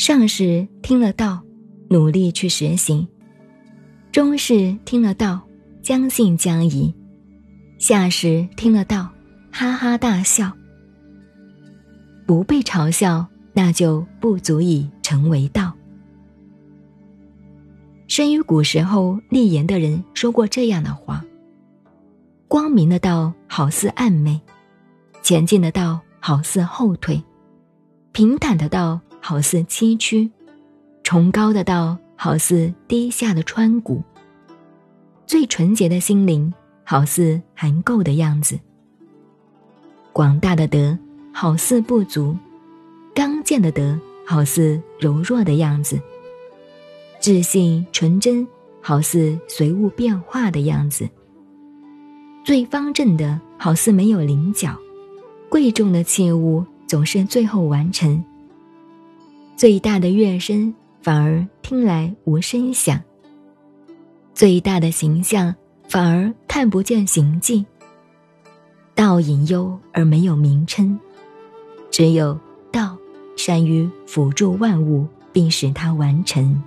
上士听了道，努力去实行；中士听了道，将信将疑；下士听了道，哈哈大笑。不被嘲笑，那就不足以成为道。生于古时候立言的人说过这样的话：“光明的道好似暗昧，前进的道好似后退，平坦的道。”好似崎岖，崇高的道好似低下的川谷。最纯洁的心灵好似含垢的样子。广大的德好似不足，刚健的德好似柔弱的样子。自信纯真好似随物变化的样子。最方正的好似没有棱角，贵重的器物总是最后完成。最大的乐声反而听来无声响，最大的形象反而看不见形迹。道隐幽而没有名称，只有道善于辅助万物，并使它完成。